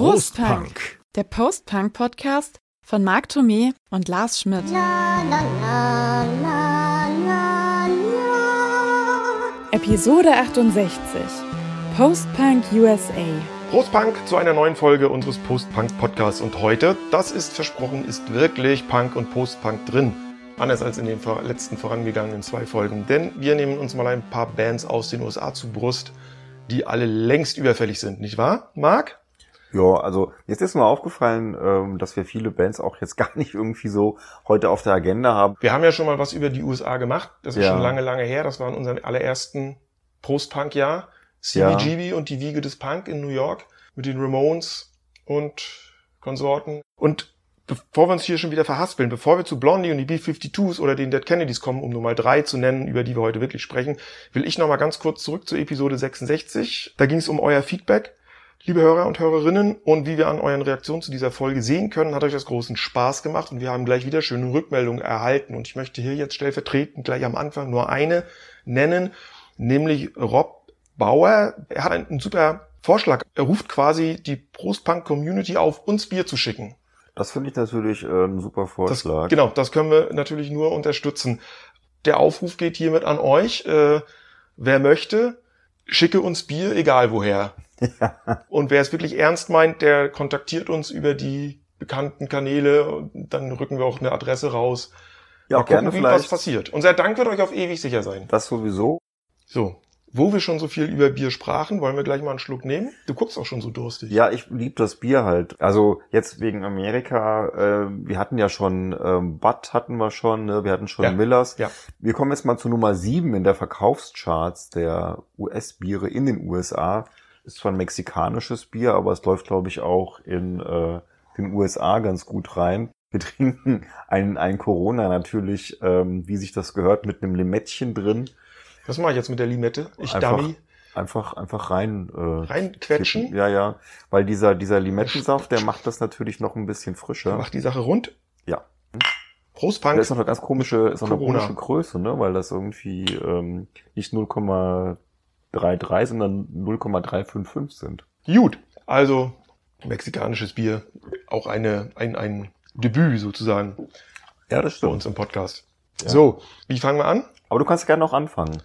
Prostpunk, der Post-Punk-Podcast von Marc Thomé und Lars Schmidt. Episode 68 Post-Punk USA. Prostpunk zu einer neuen Folge unseres Post-Punk-Podcasts. Und heute, das ist versprochen, ist wirklich Punk und Post-Punk drin. Anders als in den letzten vorangegangenen zwei Folgen. Denn wir nehmen uns mal ein paar Bands aus den USA zu Brust, die alle längst überfällig sind, nicht wahr, Marc? Ja, also jetzt ist mir aufgefallen, ähm, dass wir viele Bands auch jetzt gar nicht irgendwie so heute auf der Agenda haben. Wir haben ja schon mal was über die USA gemacht. Das ist Ja. schon lange, lange her. Das war in unserem allerersten Post-Punk-Jahr. CBGB und die Wiege des Punk in New York mit den Ramones und Konsorten. Und bevor wir uns hier schon wieder verhaspeln, bevor wir zu Blondie und die B-52s oder den Dead Kennedys kommen, um nur mal drei zu nennen, über die wir heute wirklich sprechen, will ich noch mal ganz kurz zurück zur Episode 66. Da ging es um euer Feedback. Liebe Hörer und Hörerinnen, und wie wir an euren Reaktionen zu dieser Folge sehen können, hat euch das großen Spaß gemacht und wir haben gleich wieder schöne Rückmeldungen erhalten. Und ich möchte hier jetzt stellvertretend gleich am Anfang nur eine nennen, nämlich Rob Bauer. Er hat einen, super Vorschlag. Er ruft quasi die Prostpunk-Community auf, uns Bier zu schicken. Das finde ich natürlich äh, ein super Das, Vorschlag. genau, das können wir natürlich nur unterstützen. Der Aufruf geht hiermit an euch. Äh, wer möchte, schicke uns Bier, egal woher. Und wer es wirklich ernst meint, der kontaktiert uns über die bekannten Kanäle und dann rücken wir auch eine Adresse raus. ja, Mal gerne gucken, wie was vielleicht. passiert. Unser Dank wird euch auf ewig sicher sein. Das sowieso. So, wo wir schon so viel über Bier sprachen, wollen wir gleich mal einen Schluck nehmen? Du guckst auch schon so durstig. Ja, ich lieb das Bier halt. Also jetzt wegen Amerika, äh, wir hatten ja schon ähm, Bud hatten wir schon, ne? wir hatten schon Ja. Millers. Ja. Wir kommen jetzt mal zu Nummer sieben in der Verkaufscharts der US-Biere in den USA. Ist zwar ein mexikanisches Bier, aber es läuft, glaube ich, auch in äh, den USA ganz gut rein. Wir trinken ein, ein Corona natürlich, ähm, wie sich das gehört, mit einem Limettchen drin. Was mache ich jetzt mit der Limette? Ich Einfach Dummy Einfach, einfach rein. Äh, reinquetschen, kippen. Ja, ja. Weil dieser, dieser Limettensaft, der macht das natürlich noch ein bisschen frischer. macht die Sache rund. Ja. Prost, Punk. ist noch eine ganz komische, ist noch eine komische Größe, ne? Weil das irgendwie ähm, nicht 0,33, sondern 0,355 sind. Gut. Also, mexikanisches Bier. Auch eine, ein, ein Debüt sozusagen Ja, das bei stimmt. uns im Podcast. Ja. So, wie fangen wir an? Aber du kannst gerne noch anfangen.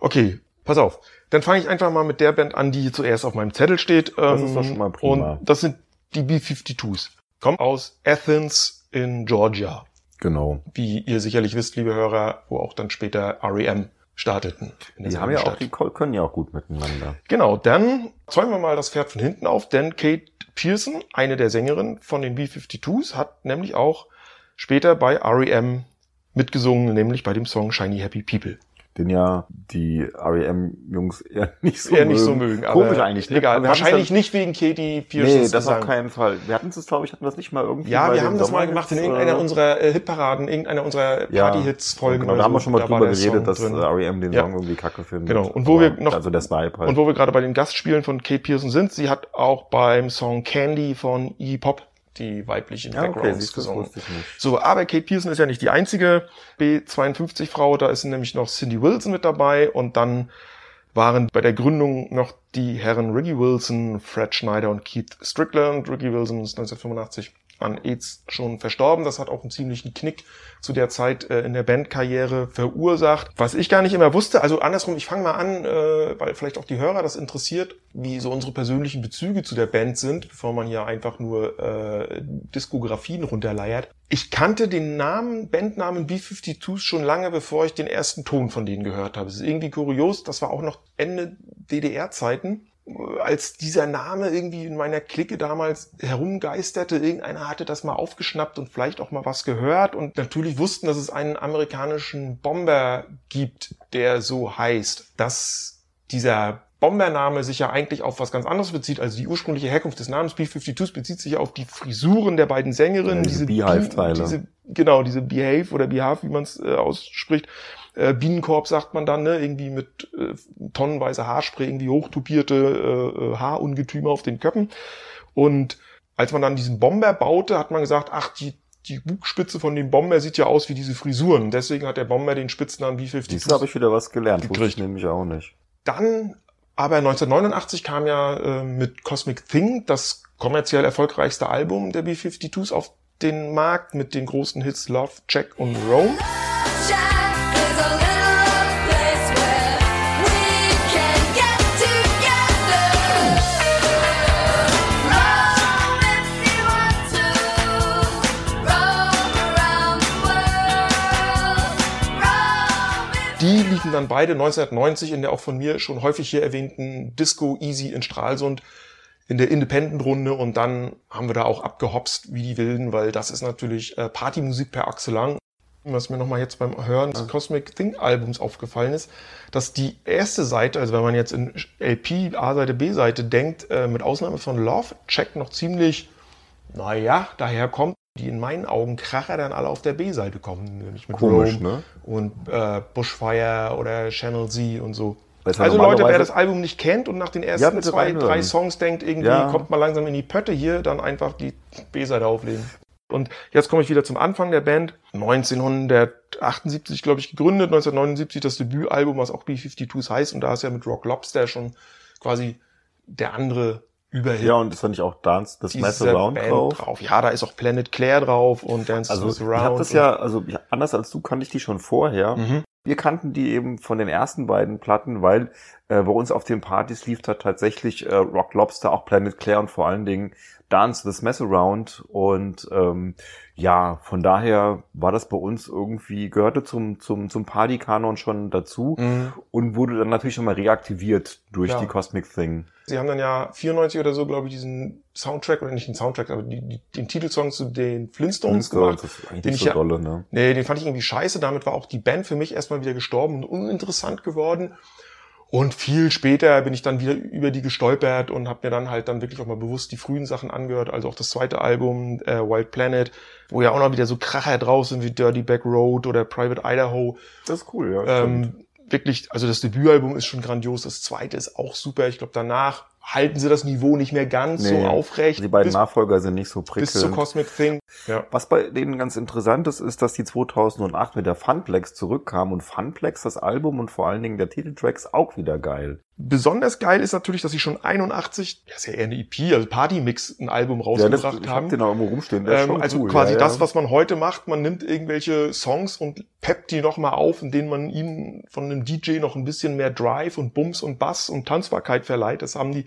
Okay, pass auf. Dann fange ich einfach mal mit der Band an, die zuerst auf meinem Zettel steht. Das Ähm, ist doch schon mal prima. Und das sind die B-52s. Kommen aus Athens in Georgia. Genau. Wie ihr sicherlich wisst, liebe Hörer, wo auch dann später REM starteten. Die haben ja auch, Stadt. die ko- können ja auch gut miteinander. Genau, dann zäumen wir mal das Pferd von hinten auf, denn Kate Pearson, eine der Sängerinnen von den B-52s, hat nämlich auch später bei REM mitgesungen, nämlich bei dem Song Shiny Happy People. Den ja die REM-Jungs eher nicht so Eher mögen. nicht so mögen, Komisch eigentlich. ne? egal. Hatten's Wahrscheinlich dann- nicht wegen Katie Pearsons Nee, das auf keinen Fall. Wir hatten es, glaube ich, hatten wir das nicht mal irgendwie. Ja, wir haben das mal gemacht in äh, irgendeiner unserer äh, Hitparaden, irgendeiner unserer Party-Hits-Folgen. Genau, da haben wir schon mal drüber geredet, dass drin. äh, R.E.M. den Ja. Song irgendwie kacke findet. Genau. Und wo Aber- wir noch- Also der Snipe halt. Und wo wir gerade bei den Gastspielen von Kate Pearson sind, sie hat auch beim Song Candy von Iggy Pop die weiblichen ja, okay, Backgrounds das gesungen. So, aber Kate Pearson ist ja nicht die einzige B52-Frau, da ist nämlich noch Cindy Wilson mit dabei und dann waren bei der Gründung noch die Herren Ricky Wilson, Fred Schneider und Keith Strickland. Ricky Wilson ist 1985 an AIDS schon verstorben. Das hat auch einen ziemlichen Knick zu der Zeit äh, in der Bandkarriere verursacht. Was ich gar nicht immer wusste, also andersrum, ich fange mal an, äh, weil vielleicht auch die Hörer das interessiert, wie so unsere persönlichen Bezüge zu der Band sind, bevor man hier einfach nur äh, Diskografien runterleiert. Ich kannte den Namen, Bandnamen B-52s schon lange, bevor ich den ersten Ton von denen gehört habe. Es ist irgendwie kurios, das war auch noch Ende DDR-Zeiten als dieser Name irgendwie in meiner Clique damals herumgeisterte, irgendeiner hatte das mal aufgeschnappt und vielleicht auch mal was gehört und natürlich wussten, dass es einen amerikanischen Bomber gibt, der so heißt, dass dieser Bombername sich ja eigentlich auf was ganz anderes bezieht. Also die ursprüngliche Herkunft des Namens B-52s bezieht sich ja auf die Frisuren der beiden Sängerinnen. Ja, diese Beehive-Teile. Diese, genau, diese Behave oder Behave, wie man es äh, ausspricht. Äh, Bienenkorb sagt man dann, ne? irgendwie mit äh, tonnenweise Haarspray, irgendwie hochtupierte äh, äh, Haarungetüme auf den Köppen. Und als man dann diesen Bomber baute, hat man gesagt, ach, die, die Bugspitze von dem Bomber sieht ja aus wie diese Frisuren. Deswegen hat der Bomber den Spitznamen B-52. Siehst du, habe ich wieder was gelernt. Wusste ich Gekriegt. nämlich auch nicht. Dann Aber 1989 kam ja äh, mit Cosmic Thing das kommerziell erfolgreichste Album der B-52s auf den Markt mit den großen Hits Love, Check und Rome. Liefen dann beide 1990 in der auch von mir schon häufig hier erwähnten Disco Easy in Stralsund in der Independent-Runde und dann haben wir da auch abgehopst wie die Wilden, weil das ist natürlich äh, Partymusik per Achse lang. Was mir nochmal jetzt beim Hören des Cosmic Thing Albums aufgefallen ist, dass die erste Seite, also wenn man jetzt in LP, A-Seite, B-Seite denkt, äh, mit Ausnahme von Love Check noch ziemlich, naja, daherkommt, die in meinen Augen Kracher dann alle auf der B-Seite kommen, nämlich mit Komisch, Rome ne? und äh, Bushfire oder Channel Z und so. Ja Also Leute, wer das Album nicht kennt und nach den Ja, ersten bitte zwei, reinhören. drei Songs denkt, irgendwie Ja. kommt man langsam in die Pötte hier, dann einfach die B-Seite auflegen. Und jetzt komme ich wieder zum Anfang der Band. 1978, glaube ich, gegründet, 1979 das Debütalbum, was auch B-52s heißt. Und da ist ja mit Rock Lobster schon quasi der andere Überhit Ja, und ist da nicht auch Dance, das Mess Around Band drauf? Ja, da ist auch Planet Claire drauf und Dance Also With ich Around. habe das ja, also anders als du kannte ich die schon vorher. Mhm. Wir kannten die eben von den ersten beiden Platten, weil äh, bei uns auf den Partys lief da tatsächlich äh, Rock Lobster, auch Planet Claire und vor allen Dingen Dance This Mess Around. Und ähm, ja, von daher war das bei uns irgendwie, gehörte zum, zum, zum Party-Kanon schon dazu Mhm. und wurde dann natürlich nochmal reaktiviert durch Ja. die Cosmic Thing. Sie haben dann ja 94 oder so, glaube ich, diesen Soundtrack, oder nicht den Soundtrack, aber die, die, den Titelsong zu den Flintstones gemacht. das ist eigentlich den nicht ich so ja- dolle, ne? Nee, den fand ich irgendwie scheiße. Damit war auch die Band für mich erstmal wieder gestorben und uninteressant geworden. Und viel später bin ich dann wieder über die gestolpert und habe mir dann halt dann wirklich auch mal bewusst die frühen Sachen angehört. Also auch das zweite Album, äh, Wild Planet, wo ja auch noch wieder so Kracher draus sind wie Dirty Back Road oder Private Idaho. Das ist cool, ja. Ähm, wirklich, also das Debütalbum ist schon grandios. Das zweite ist auch super. Ich glaube, danach halten sie das Niveau nicht mehr ganz Nee. so aufrecht. die beiden bis, Nachfolger sind nicht so prickelnd. bis zur Cosmic Thing. Ja. Was bei denen ganz interessant ist, ist, dass die 2008 mit der Funplex zurückkamen und Funplex, das Album und vor allen Dingen der Titeltracks auch wieder geil. Besonders geil ist natürlich, dass sie schon 81, ja, ist ja eher eine EP, also Partymix, ein Album rausgebracht ich haben. hab den auch immer rumstehen. Der ist Ähm, schon also cool, quasi ja, das, ja. was man heute macht, man nimmt irgendwelche Songs und peppt die nochmal auf, indem man ihnen von einem DJ noch ein bisschen mehr Drive und Bums und Bass und Tanzbarkeit verleiht. Das haben die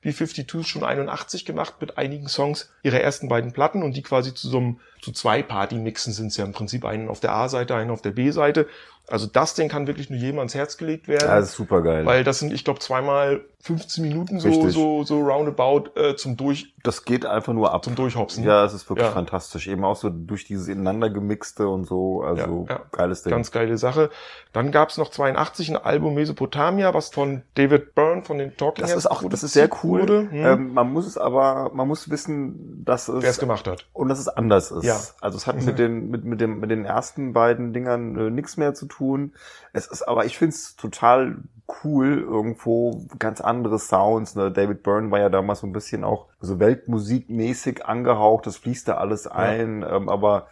B-52s schon 81 gemacht mit einigen Songs ihrer ersten beiden Platten und die quasi zu so einem, zu zwei Partymixen sind es ja im Prinzip einen auf der A-Seite, einen auf der B-Seite. Also das Ding kann wirklich nur jedem ans Herz gelegt werden. Ja, das ist super geil. Weil das sind, ich glaube, zweimal 15 Minuten so, Richtig. so, so roundabout äh, zum Durch, das geht einfach nur ab. zum Durchhopsen. Ja, es ist wirklich Ja. fantastisch. Eben auch so durch dieses ineinander gemixte und so. Also Ja, ja. geiles Ding. Ganz geile Sache. Dann gab's noch 82 ein Album Mesopotamia, was von David Byrne von den Talking das ist auch, das ist sehr cool. Wurde. Hm. Ähm, man muss es aber, man muss wissen, dass es Wer es gemacht hat. und dass es anders ist. Ja. Also es hat Mhm. mit den mit mit dem mit den ersten beiden Dingern äh, nichts mehr zu tun. Es ist aber ich find's total cool irgendwo ganz andere Sounds. Ne? David Byrne war ja damals so ein bisschen auch so Weltmusikmäßig angehaucht. Das fließt da alles ein. Ähm, aber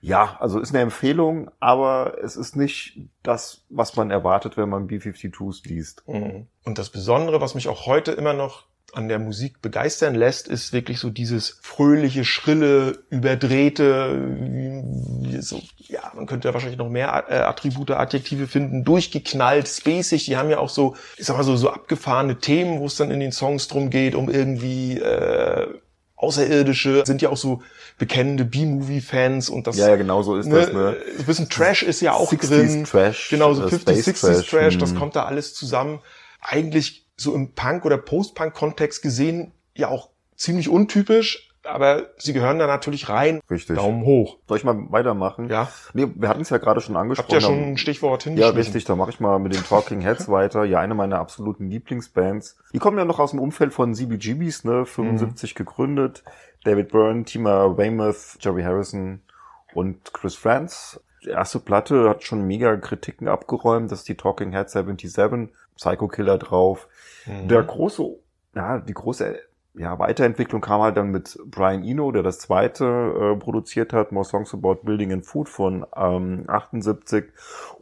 ja, also ist eine Empfehlung, aber es ist nicht das, was man erwartet, wenn man B-52s liest. Mhm. Und das Besondere, was mich auch heute immer noch an der Musik begeistern lässt, ist wirklich so dieses fröhliche, schrille, überdrehte, so, ja, man könnte ja wahrscheinlich noch mehr äh, Attribute, Adjektive finden, durchgeknallt, spacig, die haben ja auch so, ich sag mal so, so abgefahrene Themen, wo es dann in den Songs drum geht, um irgendwie, äh, Außerirdische, sind ja auch so bekennende B-Movie-Fans und das, Ja, ja, genau so ist ne, das. Ne? ein bisschen Trash ist ja auch 60s drin. Trash, Genau, so äh, 50s, Space 60s Trash, hm. das kommt da alles zusammen. Eigentlich so im Punk- oder Post-Punk-Kontext gesehen ja auch ziemlich untypisch, aber sie gehören da natürlich rein. Richtig. Daumen hoch. Soll ich mal weitermachen? Ja, Nee, wir hatten es ja gerade schon angesprochen. habt ihr schon ein Stichwort Ja, hingeschmissen? richtig, da mache ich mal mit den Talking Heads weiter. Ja, eine meiner absoluten Lieblingsbands. Die kommen ja noch aus dem Umfeld von CBGBs, ne? 75 gegründet. David Byrne, Tima Weymouth, Jerry Harrison und Chris Franz. Die erste Platte hat schon mega Kritiken abgeräumt. Das ist die Talking Head 77, Psycho Killer drauf. Mhm. Der große, ja, die große ja, Weiterentwicklung kam halt dann mit Brian Eno, der das zweite äh, produziert hat, More Songs About Building and Food von ähm, 78.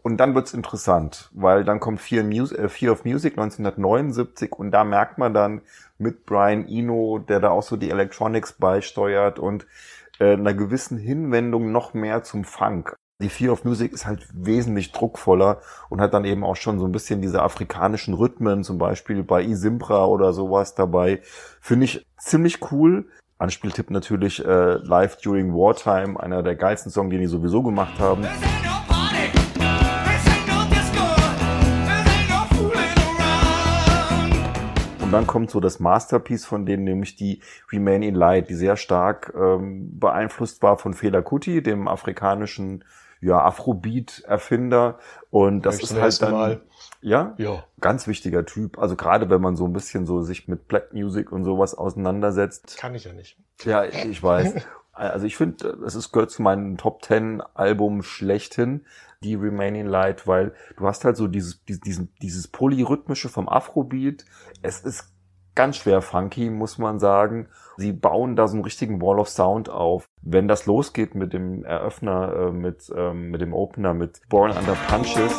Und dann wird's interessant, weil dann kommt Fear, Mus äh, Fear of Music 1979 und da merkt man dann mit Brian Eno, der da auch so die Electronics beisteuert und äh, einer gewissen Hinwendung noch mehr zum Funk. Die Fear of Music ist halt wesentlich druckvoller und hat dann eben auch schon so ein bisschen diese afrikanischen Rhythmen, zum Beispiel bei Isimpra oder sowas dabei. Finde ich ziemlich cool. Anspieltipp natürlich äh, Live During Wartime, einer der geilsten Songs, die die sowieso gemacht haben. Und dann kommt so das Masterpiece von denen, nämlich die Remain in Light, die sehr stark ähm, beeinflusst war von Fela Kuti, dem afrikanischen ja, Afrobeat-Erfinder. Und das ist halt dann, Mal. ja, ja, ganz wichtiger Typ. Also gerade wenn man so ein bisschen so sich mit Black Music und sowas auseinandersetzt. Kann ich ja nicht. Ja, ich weiß. Also ich finde, es ist gehört zu meinem Top Ten Album schlechthin, die Remaining Light, weil du hast halt so dieses, dieses, dieses Polyrhythmische vom Afrobeat. Es ist ganz schwer funky, muss man sagen. Sie bauen da so einen richtigen Wall of Sound auf. Wenn das losgeht mit dem Eröffner, äh, mit, ähm, mit dem Opener, mit Born Under Punches.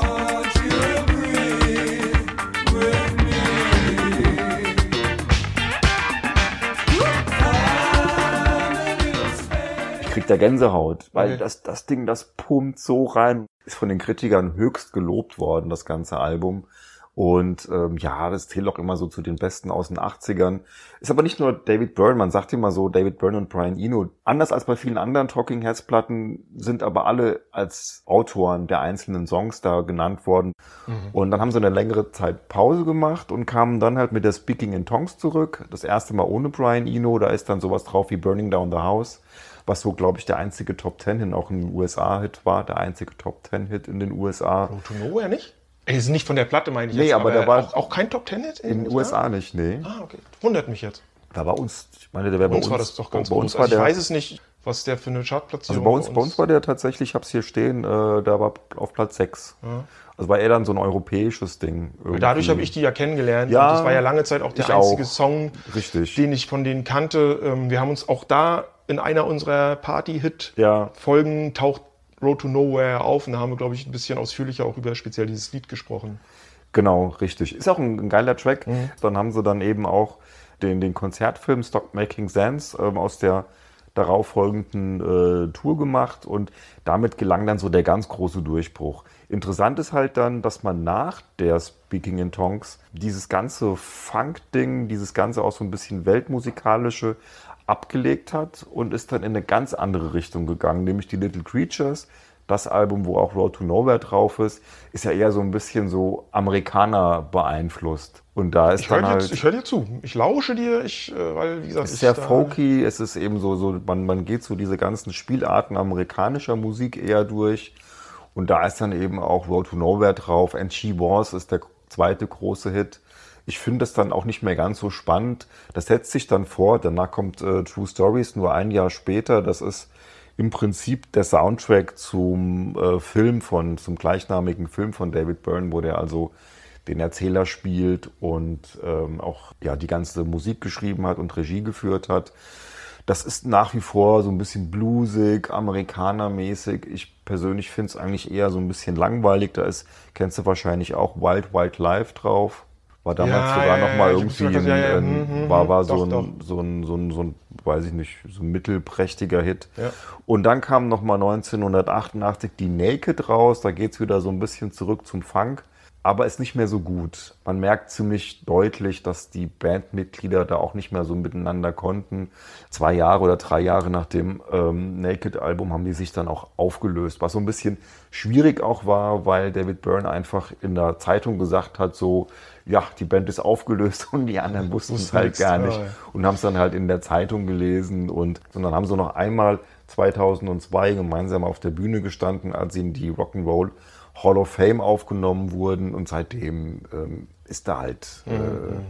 Ich krieg da Gänsehaut, weil okay. das, das Ding, das pumpt so rein. Ist von den Kritikern höchst gelobt worden, das ganze Album. Und ähm, ja, das zählt auch immer so zu den Besten aus den 80ern. Ist aber nicht nur David Byrne, man sagt immer so, David Byrne und Brian Eno. Anders als bei vielen anderen Talking Heads Platten sind aber alle als Autoren der einzelnen Songs da genannt worden. Mhm. Und dann haben sie eine längere Zeit Pause gemacht und kamen dann halt mit der Speaking in Tongues zurück. Das erste Mal ohne Brian Eno, da ist dann sowas drauf wie Burning Down the House was so, glaube ich, der einzige Top Ten Hit auch in den USA-Hit war, der einzige Top Ten Hit in den USA. Road to Nowhere nicht? Es ist nicht von der Platte, meine ich nee, jetzt. aber, aber der war auch, auch kein Top Ten Hit in den USA? Nicht, nee. Ah, okay. Wundert mich jetzt. Da war uns, ich meine, der wäre bei uns. war das doch ganz bei uns. War also ich weiß es nicht, was der für eine Chartplatzierung Also bei uns, bei uns, bei uns war der tatsächlich, ich habe es hier stehen, äh, da war auf Platz 6. Ja. Also war er dann so ein europäisches Ding. Irgendwie. Dadurch habe ich die ja kennengelernt. Ja, das war ja lange Zeit auch der einzige auch. Song, Richtig. den ich von denen kannte. Ähm, wir haben uns auch da in einer unserer Party-Hit-Folgen ja. taucht Road to Nowhere auf und da haben wir, glaube ich, ein bisschen ausführlicher auch über speziell dieses Lied gesprochen. Genau, richtig. Ist auch ein, ein geiler Track. Mhm. Dann haben sie dann eben auch den, den Konzertfilm Stop Making Sense ähm, aus der darauffolgenden äh, Tour gemacht und damit gelang dann so der ganz große Durchbruch. Interessant ist halt dann, dass man nach der Speaking in Tongues dieses ganze Funk-Ding, dieses ganze auch so ein bisschen weltmusikalische abgelegt hat und ist dann in eine ganz andere Richtung gegangen, nämlich die Little Creatures. Das Album, wo auch Road to Nowhere drauf ist, ist ja eher so ein bisschen so Amerikaner beeinflusst. Und da ist ich dann halt. Jetzt, ich höre dir zu. Ich lausche dir, ich, äh, weil, wie gesagt. Es ist sehr folky, es ist eben so, so man, man geht so diese ganzen Spielarten amerikanischer Musik eher durch. Und da ist dann eben auch Road to Nowhere drauf. And She Was ist der zweite große Hit. Ich finde das dann auch nicht mehr ganz so spannend. Das setzt sich dann vor. Danach kommt äh, True Stories nur ein Jahr später. Das ist im Prinzip der Soundtrack zum äh, Film von, zum gleichnamigen Film von David Byrne, wo der also den Erzähler spielt und ähm, auch ja die ganze Musik geschrieben hat und Regie geführt hat. Das ist nach wie vor so ein bisschen bluesig, amerikanermäßig. Ich persönlich finde es eigentlich eher so ein bisschen langweilig. Da ist, kennst du wahrscheinlich auch Wild Wild Life drauf. War damals ja, sogar ja, noch mal irgendwie ein, ja, ein, war, war doch, so, ein, doch. so ein, so ein, so ein, weiß ich nicht, so ein mittelprächtiger Hit. Und dann kam noch mal 1988 die Naked raus. Da geht's wieder so ein bisschen zurück zum Funk aber ist nicht mehr so gut. Man merkt ziemlich deutlich, dass die Bandmitglieder da auch nicht mehr so miteinander konnten. Zwei Jahre oder drei Jahre nach dem ähm, Naked-Album haben die sich dann auch aufgelöst, was so ein bisschen schwierig auch war, weil David Byrne einfach in der Zeitung gesagt hat, so, ja, die Band ist aufgelöst und die anderen wussten es halt gar nicht und haben es dann halt in der Zeitung gelesen und, und dann haben sie noch einmal 2002 gemeinsam auf der Bühne gestanden, als sie in die Rock'n'Roll Hall of Fame aufgenommen wurden und seitdem ähm, ist da halt äh, mhm.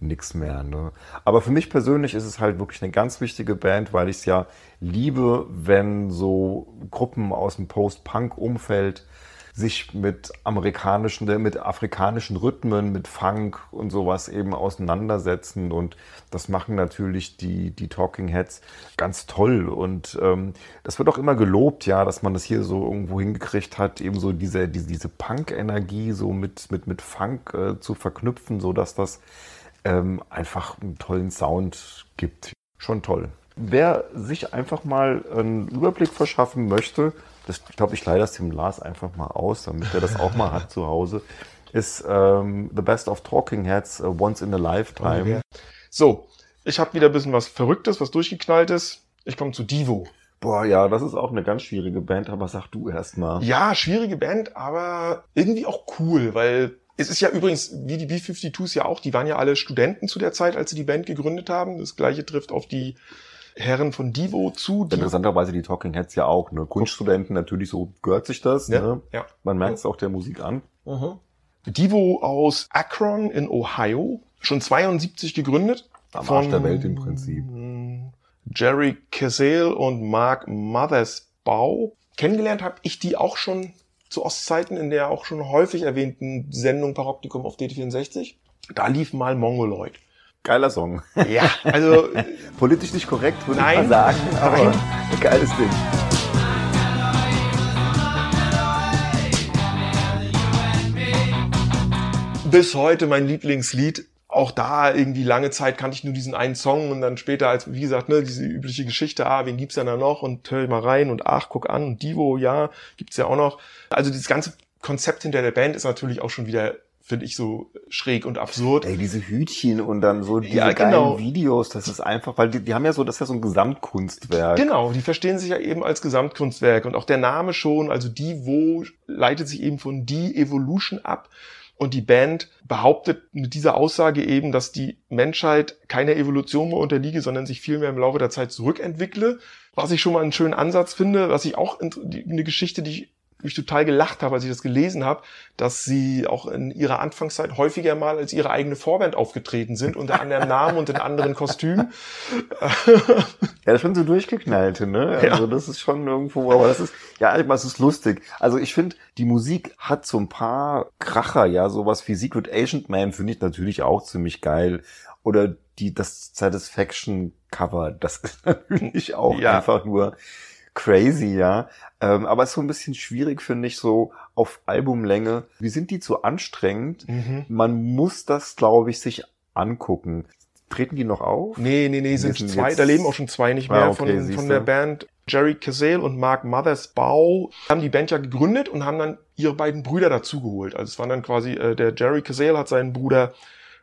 nichts mehr. Ne? Aber für mich persönlich ist es halt wirklich eine ganz wichtige Band, weil ich es ja liebe, wenn so Gruppen aus dem Post-Punk-Umfeld sich mit amerikanischen, mit afrikanischen Rhythmen, mit Funk und sowas eben auseinandersetzen. Und das machen natürlich die, die Talking Heads ganz toll. Und ähm, das wird auch immer gelobt, ja, dass man das hier so irgendwo hingekriegt hat, eben so diese, diese, diese Punk-Energie so mit, mit, mit Funk äh, zu verknüpfen, so dass das ähm, einfach einen tollen Sound gibt. Schon toll. Wer sich einfach mal einen Überblick verschaffen möchte, das glaube ich leider dem Lars einfach mal aus, damit er das auch mal hat zu Hause, ist ähm, The Best of Talking Heads uh, Once in a Lifetime. So, ich habe wieder ein bisschen was Verrücktes, was durchgeknalltes. Ich komme zu Divo. Boah, ja, das ist auch eine ganz schwierige Band, aber sag du erst mal. Ja, schwierige Band, aber irgendwie auch cool, weil es ist ja übrigens, wie die B-52s ja auch, die waren ja alle Studenten zu der Zeit, als sie die Band gegründet haben. Das gleiche trifft auf die Herren von Divo zu. Die Interessanterweise die Talking Heads ja auch. Ne? Kunststudenten natürlich, so gehört sich das. Ja, ne? ja. Man merkt es auch der Musik an. Mhm. Divo aus Akron in Ohio, schon 72 gegründet. Am Arsch der Welt im Prinzip. Jerry Casale und Mark Mothersbaugh. Kennengelernt habe ich die auch schon zu Ostzeiten in der auch schon häufig erwähnten Sendung Paroptikum auf DT64. Da lief mal Mongoloid. Geiler Song. Ja, also Politisch nicht korrekt, würde ich Nein. mal sagen, aber Nein. ein geiles Ding. bis heute mein Lieblingslied. Auch da irgendwie lange Zeit kannte ich nur diesen einen Song und dann später als, wie gesagt, ne, diese übliche Geschichte, ah, wen gibt's denn da noch und hör ich mal rein und ach, guck an und Divo, ja, gibt's ja auch noch. Also dieses ganze Konzept hinter der Band ist natürlich auch schon wieder, finde ich, so schräg und absurd. Ey, diese Hütchen und dann so diese Ja, genau. Videos, das ist einfach, weil die, die haben ja so, das ist ja so ein Gesamtkunstwerk. Genau, die verstehen sich ja eben als Gesamtkunstwerk und auch der Name schon, also Divo leitet sich eben von Die Evolution ab. Und die Band behauptet mit dieser Aussage eben, dass die Menschheit keiner Evolution mehr unterliege, sondern sich vielmehr im Laufe der Zeit zurückentwickle. Was ich schon mal einen schönen Ansatz finde, was ich auch die- eine Geschichte, die ich mich total gelacht habe, als ich das gelesen habe, dass sie auch in ihrer Anfangszeit häufiger mal als ihre eigene Vorband aufgetreten sind, unter anderem Namen und in anderen Kostümen. Ja, schon so durchgeknallte, ne? Ja. Also das ist schon irgendwo, aber das ist, ja, ich meine, es ist lustig. Also ich finde, die Musik hat so ein paar Kracher, ja, sowas wie Secret Agent Man finde ich natürlich auch ziemlich geil. Oder die, das Satisfaction Cover, das ist natürlich auch Ja. einfach nur crazy, ja. Ähm, aber es ist so ein bisschen schwierig, finde ich, so auf Albumlänge. Wie sind die zu anstrengend? Mhm. Man muss das, glaube ich, sich angucken. Treten die noch auf? Nee, nee, nee, sind zwei, jetzt- da leben auch schon zwei nicht Ah, mehr okay, von, von der Band. Jerry Casale und Mark Mothersbaugh haben die Band ja gegründet und haben dann ihre beiden Brüder dazugeholt. Also es waren dann quasi, äh, der Jerry Casale hat seinen Bruder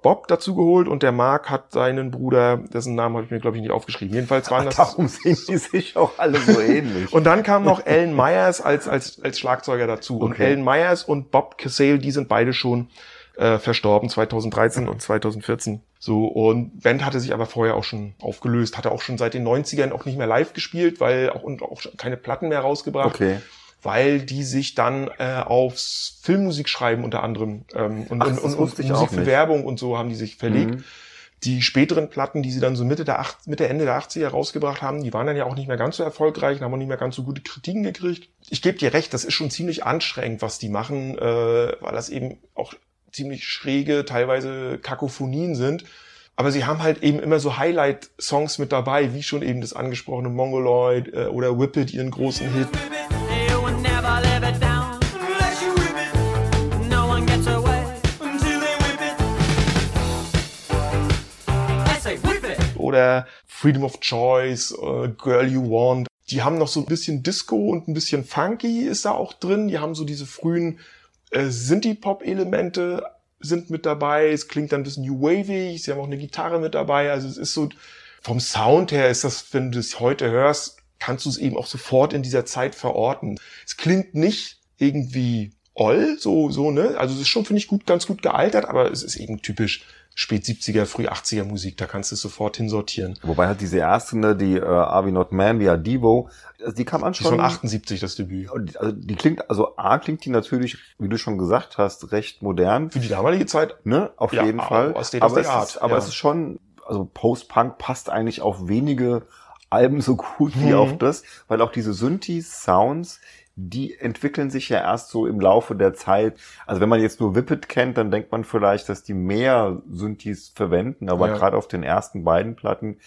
Bob dazugeholt und der Mark hat seinen Bruder, dessen Namen habe ich mir glaube ich nicht aufgeschrieben. Jedenfalls waren das... Darum sehen die sich auch alle so ähnlich. Und dann kam noch Alan Myers als, als, als Schlagzeuger dazu. Und Okay. Alan Myers und Bob Casale, die sind beide schon äh, verstorben, 2013 und 2014. So, und Band hatte sich aber vorher auch schon aufgelöst, hatte auch schon seit den 90ern auch nicht mehr live gespielt, weil auch, und auch keine Platten mehr rausgebracht, Okay. Weil die sich dann äh, aufs Filmmusikschreiben unter anderem ähm, und, Ach, und, und, und Musik für. Werbung und so haben die sich verlegt Mhm. die späteren Platten, die sie dann so Mitte der, acht, Mitte, Ende der 80er rausgebracht haben, die waren dann ja auch nicht mehr ganz so erfolgreich und haben auch nicht mehr ganz so gute Kritiken gekriegt. Ich gebe dir recht, das ist schon ziemlich anstrengend, was die machen, äh, weil das eben auch ziemlich schräge, teilweise Kakophonien sind. Aber sie haben halt eben immer so Highlight-Songs mit dabei, wie schon eben das angesprochene Mongoloid äh, oder Whip It, ihren großen Hit. Oder Freedom of Choice, äh, Girl You Want. Die haben noch so ein bisschen Disco und ein bisschen Funky ist da auch drin. Die haben so diese frühen äh, Synthie-Pop-Elemente sind mit dabei. Es klingt dann ein bisschen New Wavy. Sie haben auch eine Gitarre mit dabei. Also es ist so, vom Sound her ist das, wenn du es heute hörst, kannst du es eben auch sofort in dieser Zeit verorten. Es klingt nicht irgendwie oll, so, so, ne? Also es ist schon, finde ich, gut, ganz gut gealtert, aber es ist eben typisch spät 70er, früh 80er Musik. Da kannst du es sofort hinsortieren. Wobei halt diese erste, ne, die äh, Are We Not Man, die Adivo, also die kam an Die ist von 78, das Debüt. Also die klingt, also A klingt die natürlich, wie du schon gesagt hast, recht modern, Für die damalige Zeit ne? Auf Ja, jeden Fall. aus of aber es Art, ist, aber ja. es ist schon, also Post-Punk passt eigentlich auf wenige Alben so gut wie Mhm. auf das, weil auch diese Synthi-Sounds, die entwickeln sich ja erst so im Laufe der Zeit. Also wenn man jetzt nur Whippet kennt, dann denkt man vielleicht, dass die mehr Synthes verwenden, aber Ja. gerade auf den ersten beiden Platten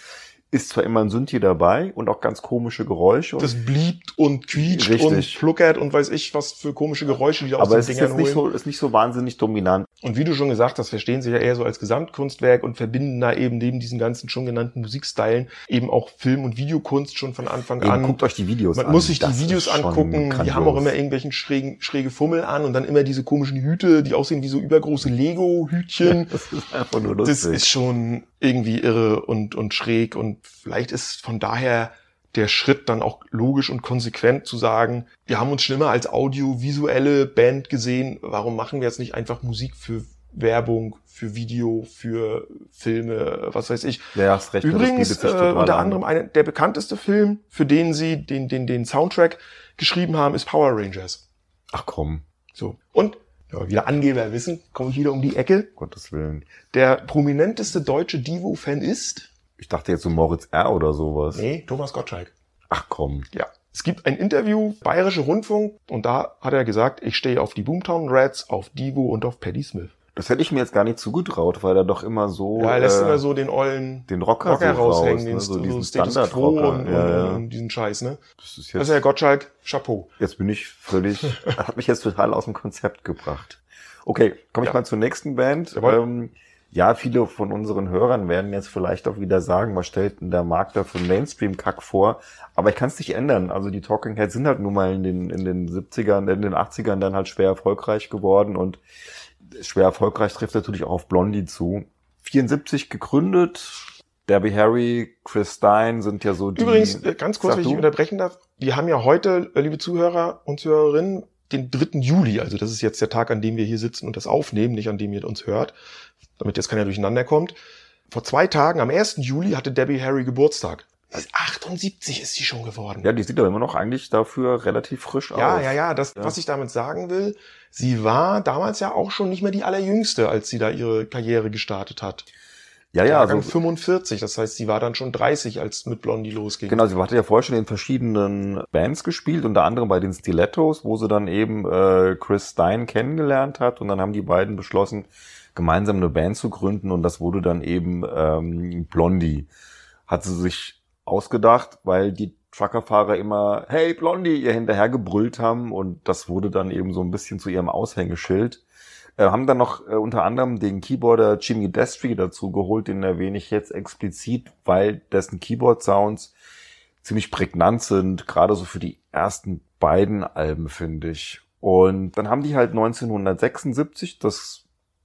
ist zwar immer ein Synthi dabei und auch ganz komische Geräusche. Das bliebt und quietscht Richtig. und pluckert und weiß ich, was für komische Geräusche die da aus aber den es ist Dingern holen. so, ist nicht so wahnsinnig dominant. Und wie du schon gesagt hast, verstehen sie ja eher so als Gesamtkunstwerk und verbinden da eben neben diesen ganzen schon genannten Musikstylen eben auch Film- und Videokunst schon von Anfang Eben, an. guckt euch die Videos Man an. muss sich die Das Videos ist schon angucken. Die haben auch immer irgendwelchen schrägen, schräge Fummel an und dann immer diese komischen Hüte, die aussehen wie so übergroße Lego-Hütchen. Das ist einfach nur Das lustig. ist schon irgendwie irre und, und schräg und vielleicht ist von daher der Schritt dann auch logisch und konsequent zu sagen, wir haben uns schon immer als audiovisuelle Band gesehen, warum machen wir jetzt nicht einfach Musik für Werbung, für Video, für Filme, was weiß ich. ja, hast recht. Übrigens, äh, unter an. anderem eine, der bekannteste Film, für den sie den, den, den Soundtrack geschrieben haben, ist Power Rangers. Ach komm, So. Und, ja, wieder Angeber wissen, komme ich wieder um die Ecke. Gottes Willen. Der prominenteste deutsche Divo-Fan ist Ich dachte jetzt so Moritz R. oder sowas. Nee, Thomas Gottschalk. Ach komm. Ja. Es gibt ein Interview, Bayerische Rundfunk, und da hat er gesagt, ich stehe auf die Boomtown Rats, auf Divo und auf Paddy Smith. Das hätte ich mir jetzt gar nicht zugetraut, weil er doch immer so ja, er lässt äh, immer so den ollen den Rocker, Rocker so raushängen, raus, den ne? so so diesen Status Quo und, ja, ja. und diesen Scheiß, ne? Das ist jetzt, Herr Gottschalk, Chapeau. jetzt bin ich völlig, hat mich jetzt total aus dem Konzept gebracht. Okay, komme ich mal zur nächsten Band. Ähm, ja, viele von unseren Hörern werden jetzt vielleicht auch wieder sagen, was stellt denn der Markt da für Mainstream-Kack vor? Aber ich kann es nicht ändern. Also die Talking Heads sind halt nun mal in den, in den 70ern, in den 80ern dann halt schwer erfolgreich geworden und schwer erfolgreich trifft natürlich auch auf Blondie zu. 74 gegründet. Debbie Harry, Chris Stein sind ja so die. Übrigens, äh, ganz kurz, wenn ich unterbrechen darf, wir haben ja heute, äh, liebe Zuhörer und Zuhörerinnen, den 3. Juli, also das ist jetzt der Tag, an dem wir hier sitzen und das aufnehmen, nicht an dem ihr uns hört, damit jetzt keiner durcheinander kommt. Vor zwei Tagen, am 1. Juli, hatte Debbie Harry Geburtstag. Also 78 ist sie schon geworden. Ja, die sieht aber immer noch eigentlich dafür relativ frisch Ja, aus. ja, ja, das, Ja. was ich damit sagen will, sie war damals ja auch schon nicht mehr die allerjüngste, als sie da ihre Karriere gestartet hat. Ja, ja, Jahrgang also, 45, das heißt, sie war dann schon 30, als mit Blondie losging. genau, sie hatte ja vorher schon in verschiedenen Bands gespielt, unter anderem bei den Stilettos, wo sie dann eben äh, Chris Stein kennengelernt hat und dann haben die beiden beschlossen, gemeinsam eine Band zu gründen und das wurde dann eben ähm, Blondie. Hat sie sich ausgedacht, weil die Truckerfahrer immer, hey Blondie, ihr hinterher gebrüllt haben und das wurde dann eben so ein bisschen zu ihrem Aushängeschild. Äh, haben dann noch äh, unter anderem den Keyboarder Jimmy Destry dazu geholt, den erwähne ich jetzt explizit, weil dessen Keyboard-Sounds ziemlich prägnant sind, gerade so für die ersten beiden Alben, finde ich. Und dann haben die halt 1976 das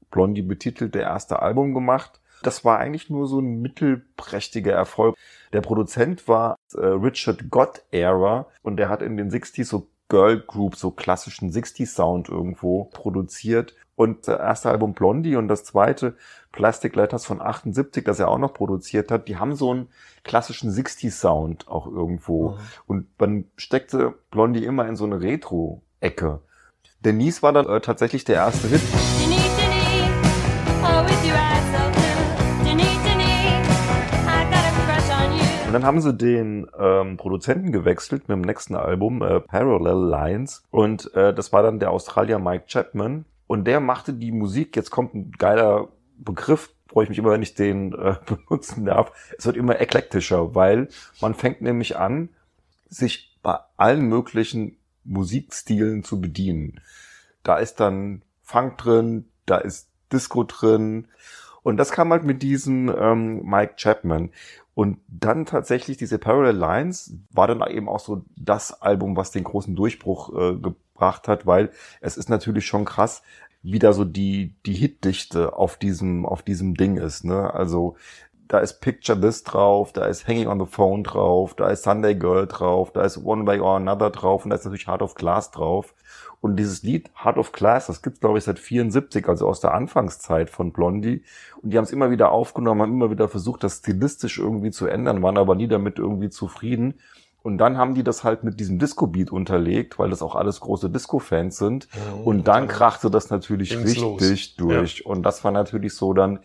Blondie betitelte erste Album gemacht. Das war eigentlich nur so ein mittelprächtiger Erfolg. Der Produzent war äh, Richard Gott Era und der hat in den 60s so Girl Group, so klassischen 60s Sound irgendwo produziert. Und das erste Album Blondie und das zweite Plastic Letters von 78, das er auch noch produziert hat, die haben so einen klassischen 60s Sound auch irgendwo. Mhm. Und man steckte Blondie immer in so eine Retro-Ecke. Denise war dann äh, tatsächlich der erste Hit. Denise, Denise, oh. Denise. Und dann haben sie den ähm, Produzenten gewechselt mit dem nächsten Album, äh, Parallel Lines. Und äh, das war dann der Australier Mike Chapman. Und der machte die Musik, jetzt kommt ein geiler Begriff, freue ich mich immer, wenn ich den äh, benutzen darf. Es wird immer eklektischer, weil man fängt nämlich an, sich bei allen möglichen Musikstilen zu bedienen. Da ist dann Funk drin, da ist Disco drin. Und das kam halt mit diesem ähm, Mike Chapman. Und dann tatsächlich diese Parallel Lines war dann eben auch so das Album, was den großen Durchbruch äh, gebracht hat, weil es ist natürlich schon krass, wie da so die, die Hitdichte auf diesem, auf diesem Ding ist, ne? Also, da ist Picture This drauf, da ist Hanging on the Phone drauf, da ist Sunday Girl drauf, da ist One Way or Another drauf und da ist natürlich Heart of Glass drauf. Und dieses Lied Heart of Glass, das gibt's glaube ich seit 74, also aus der Anfangszeit von Blondie. Und die haben es immer wieder aufgenommen, haben immer wieder versucht, das stilistisch irgendwie zu ändern, waren aber nie damit irgendwie zufrieden. Und dann haben die das halt mit diesem Disco-Beat unterlegt, weil das auch alles große Disco-Fans sind. Mhm. Und dann krachte das natürlich Ging's richtig los. durch. Und das war natürlich so dann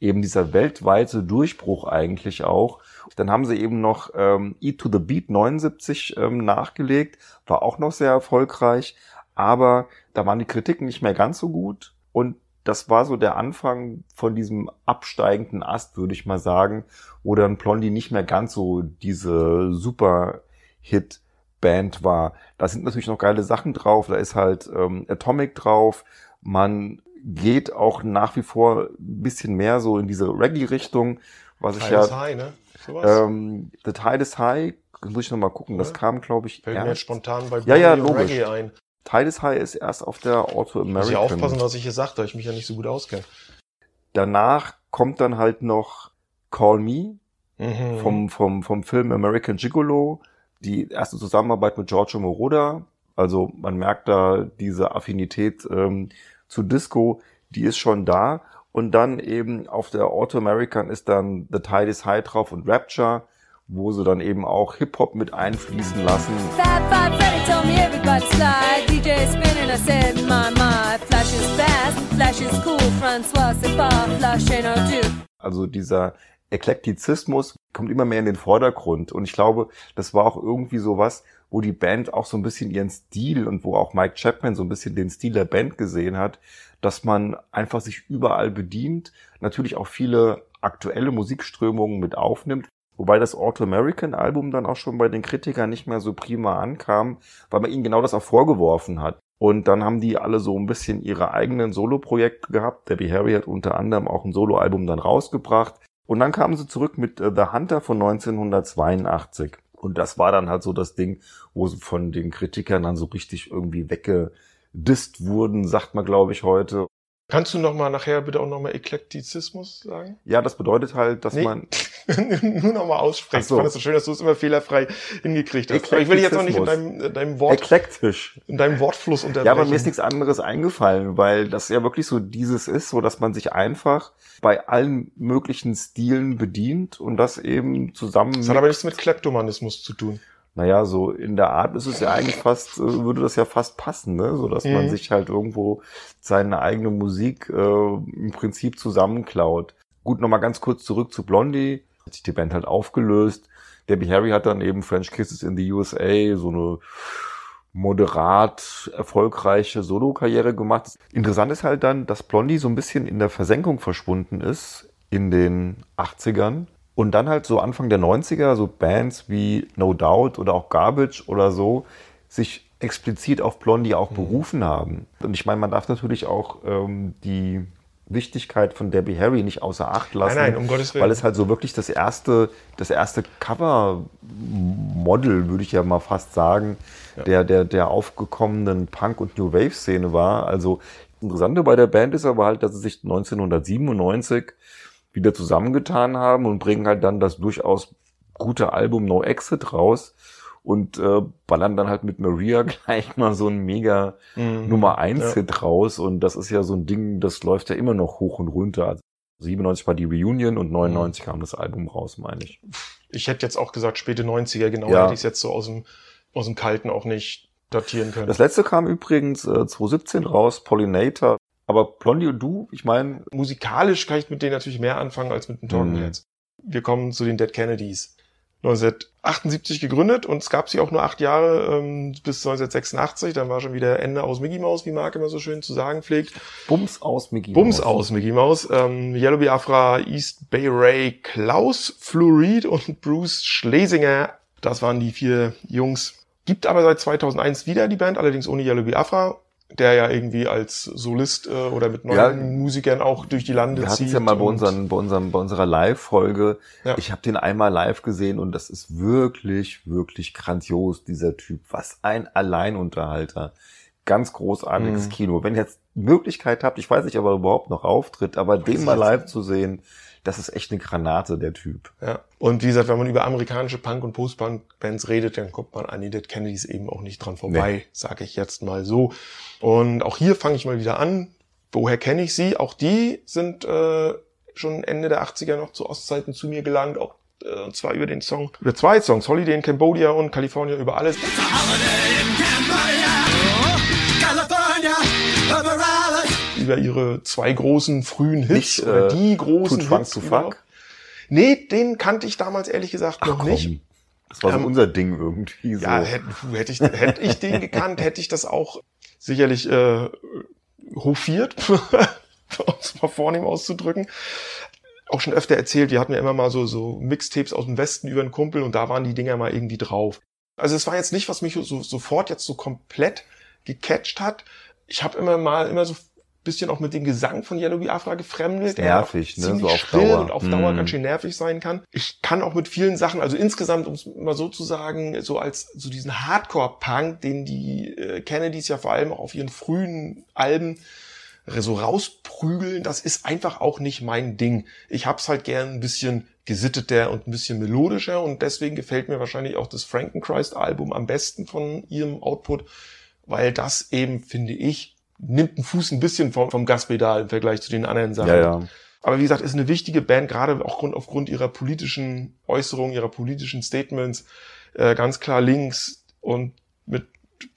eben dieser weltweite Durchbruch eigentlich auch. Dann haben sie eben noch ähm, Eat to the Beat 79 ähm, nachgelegt, war auch noch sehr erfolgreich, aber da waren die Kritiken nicht mehr ganz so gut. Und das war so der Anfang von diesem absteigenden Ast, würde ich mal sagen, wo dann Blondie nicht mehr ganz so diese super Hit-Band war. Da sind natürlich noch geile Sachen drauf, da ist halt ähm, Atomic drauf, man geht auch nach wie vor ein bisschen mehr so in diese Reggae-Richtung, was ich ja... High, ne? Sowas. Ähm, The Tide is High, das muss ich noch mal gucken, das Ja. kam, glaube ich, Fällt mir jetzt spontan bei Ja, ja, logisch. Reggae ein. Tide is High ist erst auf der Auto Muss ich American. aufpassen, was ich hier sage, da ich mich ja nicht so gut auskenne. Danach kommt dann halt noch Call Me Mhm. vom, vom, vom Film American Gigolo, die erste Zusammenarbeit mit Giorgio Moroder. Also man merkt da diese Affinität ähm, zu Disco, die ist schon da. Und dann eben auf der Auto American ist dann The Tide is High drauf und Rapture, wo sie dann eben auch Hip-Hop mit einfließen lassen. Fab Five Freddy told me everybody slide. DJ spinning, I said, my, my. Flash is fast, flash is cool. Francois, c'est pas, flash ain't no dude. Also dieser Eklektizismus kommt immer mehr in den Vordergrund. Und ich glaube, das war auch irgendwie so was, wo die Band auch so ein bisschen ihren Stil und wo auch Mike Chapman so ein bisschen den Stil der Band gesehen hat, dass man einfach sich überall bedient, natürlich auch viele aktuelle Musikströmungen mit aufnimmt. Wobei das Auto American Album dann auch schon bei den Kritikern nicht mehr so prima ankam, weil man ihnen genau das auch vorgeworfen hat. Und dann haben die alle so ein bisschen ihre eigenen Solo-Projekte gehabt. Debbie Harry hat unter anderem auch ein Soloalbum dann rausgebracht. Und dann kamen sie zurück mit äh, The Hunter von 1982. Und das war dann halt so das Ding, wo sie von den Kritikern dann so richtig irgendwie weggedisst wurden, sagt man, glaube ich, heute. Kannst du noch mal nachher bitte auch noch mal Eklektizismus sagen? Ja, das bedeutet halt, dass Nee. man Nur noch mal aussprechen. So. Ich fand es so schön, dass du es immer fehlerfrei hingekriegt hast. Aber ich will dich jetzt noch nicht in deinem, in deinem Wort, eklektisch. in deinem Wortfluss unterbrechen. Ja, aber mir ist nichts anderes eingefallen, weil das ja wirklich so dieses ist, so dass man sich einfach bei allen möglichen Stilen bedient und das eben zusammen. Das hat aber nichts mit Kleptomanismus zu tun. Naja, so in der Art ist es ja eigentlich fast, äh, würde das ja fast passen, ne? So dass man Mhm. sich halt irgendwo seine eigene Musik äh, im Prinzip zusammenklaut. Gut, nochmal ganz kurz zurück zu Blondie. Hat sich die Band halt aufgelöst. Debbie Harry hat dann eben French Kisses in the USA, so eine moderat erfolgreiche Solo-Karriere gemacht. Interessant ist halt dann, dass Blondie so ein bisschen in der Versenkung verschwunden ist in den 80ern. Und dann halt so Anfang der 90er, so Bands wie No Doubt oder auch Garbage oder so, sich explizit auf Blondie auch berufen haben. Und ich meine, man darf natürlich auch ähm, die Wichtigkeit von Debbie Harry nicht außer Acht lassen. Nein, nein, um Gottes Willen. Weil es halt so wirklich das erste, das erste Cover-Model, würde ich ja mal fast sagen, der, der, der aufgekommenen Punk- und New Wave-Szene war. Also das Interessante bei der Band ist aber halt, dass sie sich 1997 wieder zusammengetan haben und bringen halt dann das durchaus gute Album No Exit raus und äh, ballern dann halt mit Maria gleich mal so ein mega Mhm. Nummer eins Ja. Hit raus und das ist ja so ein Ding, das läuft ja immer noch hoch und runter. Also 97 war die Reunion und 99 kam das Album raus, meine ich. Ich hätte jetzt auch gesagt späte 90er, genau Ja. hätte ich es jetzt so aus dem, aus dem Kalten auch nicht datieren können. Das letzte kam übrigens äh, 2017 raus, Pollinator. Aber Blondie und du, ich meine, Musikalisch kann ich mit denen natürlich mehr anfangen als mit den Talking Mhm. Heads. Wir kommen zu den Dead Kennedys. 1978 gegründet und es gab sie auch nur acht Jahre ähm, bis 1986. Dann war schon wieder Ende aus Mickey Mouse, wie Marc immer so schön zu sagen pflegt. Bums aus Mickey Bums Mouse. aus Mickey Mouse. Ähm, Yellow Biafra, East Bay Ray, Klaus Fluorid und Bruce Schlesinger. Das waren die vier Jungs. Gibt aber seit 2001 wieder die Band, allerdings ohne Yellow Biafra, der ja irgendwie als Solist äh, oder mit neuen Ja. Musikern auch durch die Lande Wir hatten zieht. es ja mal bei, unseren, bei, unserem, bei unserer Live-Folge. Ja. Ich habe den einmal live gesehen und das ist wirklich, wirklich grandios, dieser Typ. Was ein Alleinunterhalter. Ganz großartiges Mhm. Kino. Wenn ihr jetzt Möglichkeit habt, ich weiß nicht, ob er überhaupt noch auftritt, aber den mal live zu sehen, das ist echt eine Granate, der Typ. Ja. Und wie gesagt, wenn man über amerikanische Punk- und Post-Punk-Bands redet, dann kommt man an die Dead Kennedys eben auch nicht dran vorbei, sage ich jetzt mal so. Und auch hier fange ich mal wieder an. Woher kenne ich sie? Auch die sind äh, schon Ende der 80er noch zu Ostzeiten zu mir gelangt. Auch äh, und zwar über den Song, über zwei Songs, Holiday in Cambodia und California über alles. Über ihre zwei großen frühen Hits Nicht, oder äh, die großen Hits. to überhaupt. Fuck? Nee, den kannte ich damals ehrlich gesagt noch nicht. Das war so Ähm, unser Ding irgendwie. So. Ja, hätte, hätte, ich, hätte ich den gekannt, hätte ich das auch sicherlich äh, hofiert, um es mal vornehm auszudrücken. Auch schon öfter erzählt, wir hatten ja immer mal so, so Mixtapes aus dem Westen über einen Kumpel und da waren die Dinger mal irgendwie drauf. Also es war jetzt nicht, was mich so, sofort jetzt so komplett gecatcht hat. Ich habe immer mal, immer so bisschen auch mit dem Gesang von Yellow Biafra der nervig, ne, ziemlich so auf Dauer. und auf Dauer Mm. ganz schön nervig sein kann. Ich kann auch mit vielen Sachen, also insgesamt, um es mal so zu sagen, so als so diesen Hardcore-Punk, den die äh, Kennedys ja vor allem auch auf ihren frühen Alben so rausprügeln, das ist einfach auch nicht mein Ding. Ich hab's halt gern ein bisschen gesitteter und ein bisschen melodischer und deswegen gefällt mir wahrscheinlich auch das Frankenchrist-Album am besten von ihrem Output, weil das eben, finde ich, nimmt einen Fuß ein bisschen vom, vom Gaspedal im Vergleich zu den anderen Sachen. ja, ja. Aber wie gesagt, ist eine wichtige Band, gerade auch grund, aufgrund ihrer politischen Äußerungen, ihrer politischen Statements, äh, ganz klar links und mit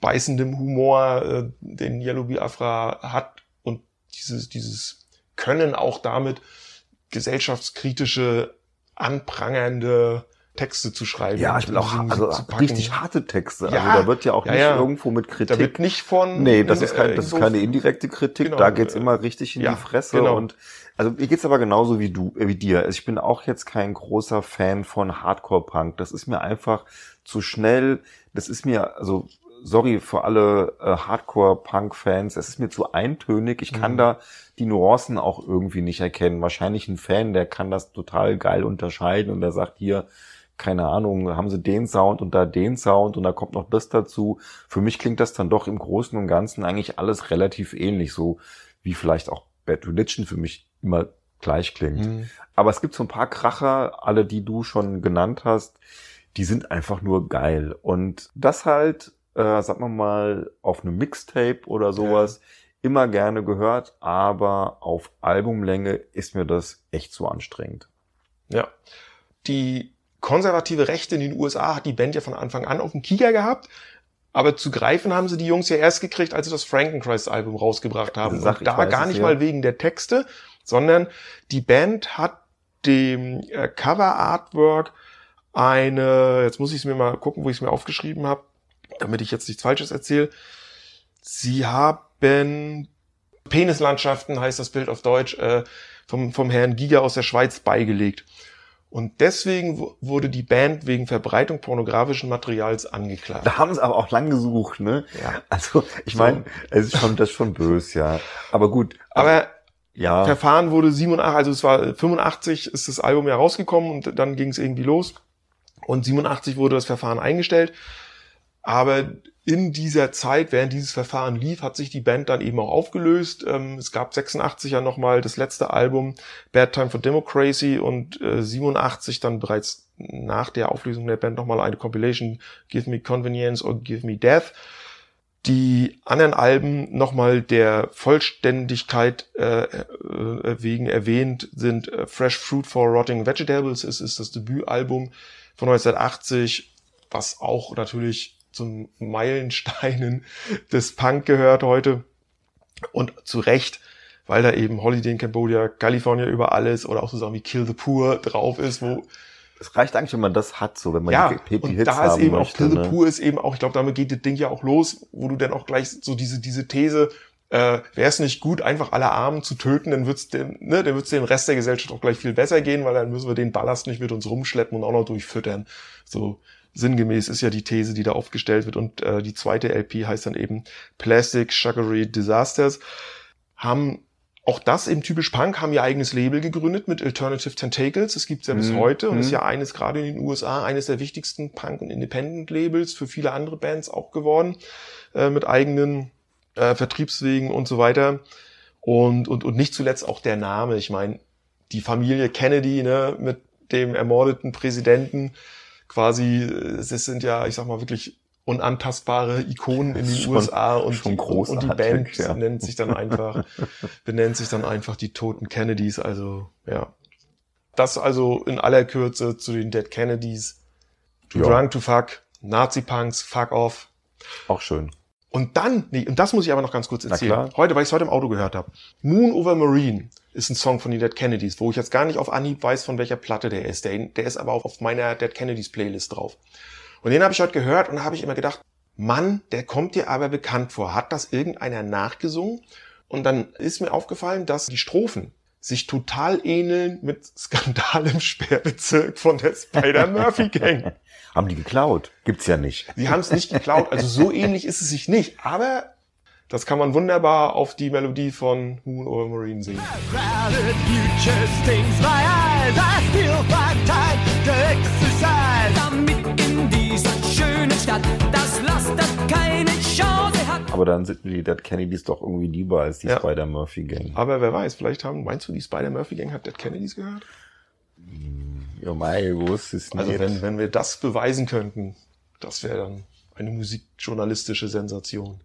beißendem Humor, äh, den Yellow Biafra hat und dieses, dieses Können auch damit gesellschaftskritische, anprangernde Texte zu schreiben. Ja, ich will auch also richtig harte Texte. Ja, also da wird ja auch ja, nicht ja. irgendwo mit Kritik. Da wird nicht von... Nee, das ist, kein, äh, das ist keine indirekte Kritik. Genau, da geht's äh, immer richtig in die Fresse. genau. Und also mir geht's aber genauso wie du, äh, wie dir. Also ich bin auch jetzt kein großer Fan von Hardcore-Punk. Das ist mir einfach zu schnell. Das ist mir, also sorry für alle äh, Hardcore-Punk-Fans, es ist mir zu eintönig. Ich kann Mhm. da die Nuancen auch irgendwie nicht erkennen. Wahrscheinlich ein Fan, der kann das total geil unterscheiden und der sagt hier, keine Ahnung, haben sie den Sound und da den Sound und da kommt noch das dazu. Für mich klingt das dann doch im Großen und Ganzen eigentlich alles relativ ähnlich, so wie vielleicht auch Bad Religion für mich immer gleich klingt. Mhm. Aber es gibt so ein paar Kracher, alle, die du schon genannt hast, die sind einfach nur geil. Und das halt, äh, sag mal mal, auf einem Mixtape oder sowas immer gerne gehört, aber auf Albumlänge ist mir das echt zu anstrengend. Ja. Die konservative Rechte in den USA hat die Band ja von Anfang an auf dem Kieker gehabt. Aber zu greifen haben sie die Jungs ja erst gekriegt, als sie das Frankenchrist-Album rausgebracht haben. Sag, Und da gar es, nicht ja. mal wegen der Texte, sondern die Band hat dem äh, Cover-Artwork eine, jetzt muss ich es mir mal gucken, wo ich es mir aufgeschrieben habe, damit ich jetzt nichts Falsches erzähle. Sie haben Penislandschaften, heißt das Bild auf Deutsch, äh, vom, vom Herrn Giga aus der Schweiz beigelegt. Und deswegen wu- wurde die Band wegen Verbreitung pornografischen Materials angeklagt. Da haben sie aber auch lang gesucht, ne? Ja. Also, ich So. meine, es ist schon, das ist schon böse, ja. Aber gut. Aber ja. Verfahren wurde 87, also es war 85 ist das Album ja rausgekommen und dann ging es irgendwie los. Und 87 wurde das Verfahren eingestellt. Aber in dieser Zeit, während dieses Verfahren lief, hat sich die Band dann eben auch aufgelöst. Ähm, es gab 86 ja nochmal das letzte Album Bad Time for Democracy und äh, 87 dann bereits nach der Auflösung der Band nochmal eine Compilation Give Me Convenience or Give Me Death. Die anderen Alben nochmal der Vollständigkeit äh, äh, wegen erwähnt sind äh, Fresh Fruit for Rotting Vegetables. Es ist das Debütalbum von 1980, was auch natürlich zum Meilensteinen des Punk gehört heute. Und zu Recht, weil da eben Holiday in Cambodia, California über alles oder auch so Sachen wie Kill the Poor drauf ist, wo Es reicht eigentlich, wenn man das hat, so, wenn man ja, die, die und Hits da ist eben auch möchte, Kill the ne? Poor ist eben auch, ich glaube, damit geht das Ding ja auch los, wo du dann auch gleich so diese, diese These, äh, wäre es nicht gut, einfach alle Armen zu töten, dann wird's dem, ne, dann wird's dem Rest der Gesellschaft auch gleich viel besser gehen, weil dann müssen wir den Ballast nicht mit uns rumschleppen und auch noch durchfüttern. So sinngemäß ist ja die These, die da aufgestellt wird. Und äh, die zweite LP heißt dann eben Plastic Sugary Disasters. Haben auch das eben typisch Punk, haben ihr eigenes Label gegründet mit Alternative Tentacles. Das gibt's ja bis Mhm. heute und ist Mhm. ja eines, gerade in den USA, eines der wichtigsten Punk- und Independent-Labels für viele andere Bands auch geworden, äh, mit eigenen äh, Vertriebswegen und so weiter. Und, und, und nicht zuletzt auch der Name. Ich meine, die Familie Kennedy ne, mit dem ermordeten Präsidenten, quasi, äh, es sind ja, ich sag mal, wirklich unantastbare Ikonen in den Schon- USA und, und die Band ja. nennt sich dann einfach, benennt sich dann einfach die toten Kennedys, also ja. Das also in aller Kürze zu den Dead Kennedys. Too Ja. drunk to fuck, Nazi-Punks, fuck off. Auch schön. Und dann, nee, und das muss ich aber noch ganz kurz erzählen. Heute, weil ich es heute im Auto gehört habe. Moon Over Marine ist ein Song von den Dead Kennedys, wo ich jetzt gar nicht auf Anhieb weiß, von welcher Platte der ist. Der, der ist aber auch auf meiner Dead Kennedys Playlist drauf. Und den habe ich heute gehört und habe ich immer gedacht, Mann, der kommt dir aber bekannt vor. Hat das irgendeiner nachgesungen? Und dann ist mir aufgefallen, dass die Strophen sich total ähneln mit Skandal im Sperrbezirk von der Spider-Murphy-Gang. Haben die geklaut? Gibt's ja nicht. Sie haben es nicht geklaut, also so ähnlich ist es sich nicht. Aber das kann man wunderbar auf die Melodie von Moon Over Marine singen. Aber dann sind die Dead Kennedys doch irgendwie lieber als die Ja. Spider-Murphy-Gang. Aber wer weiß, vielleicht haben, meinst du, die Spider-Murphy-Gang hat Dead Kennedys gehört? Ja, mei, wo ist es Also nicht? wenn, wenn wir das beweisen könnten, das wäre dann eine musikjournalistische Sensation.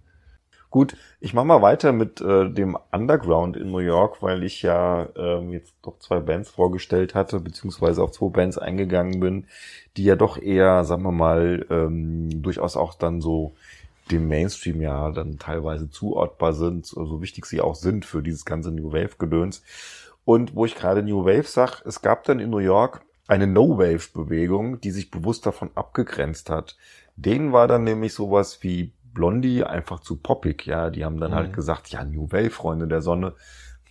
Gut, ich mache mal weiter mit äh, dem Underground in New York, weil ich ja ähm, jetzt doch zwei Bands vorgestellt hatte, beziehungsweise auf zwei Bands eingegangen bin, die ja doch eher, sagen wir mal, ähm, durchaus auch dann so dem Mainstream ja dann teilweise zuortbar sind, so so wichtig sie auch sind für dieses ganze New Wave-Gedöns. Und wo ich gerade New Wave sag, es gab dann in New York eine No-Wave-Bewegung, die sich bewusst davon abgegrenzt hat. Denen war dann nämlich sowas wie Blondie einfach zu poppig, ja. Die haben dann Mhm. halt gesagt, ja, New Wave, Freunde der Sonne.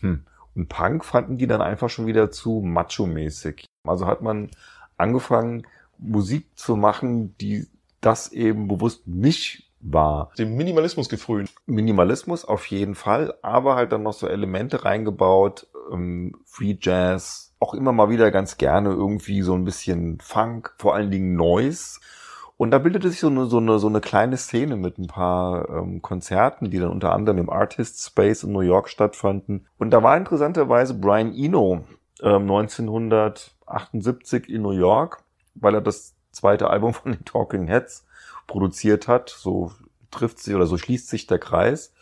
Hm. Und Punk fanden die dann einfach schon wieder zu macho-mäßig. Also hat man angefangen, Musik zu machen, die das eben bewusst nicht war. Dem Minimalismus gefrönt. Minimalismus auf jeden Fall, aber halt dann noch so Elemente reingebaut, ähm, Free Jazz, auch immer mal wieder ganz gerne irgendwie so ein bisschen Funk, vor allen Dingen Noise. Und da bildete sich so eine, so eine, so eine kleine Szene mit ein paar ähm, Konzerten, die dann unter anderem im Artist Space in New York stattfanden. Und da war interessanterweise Brian Eno ähm, 1978 in New York, weil er das zweite Album von den Talking Heads produziert hat. So trifft sich oder so schließt sich der Kreis.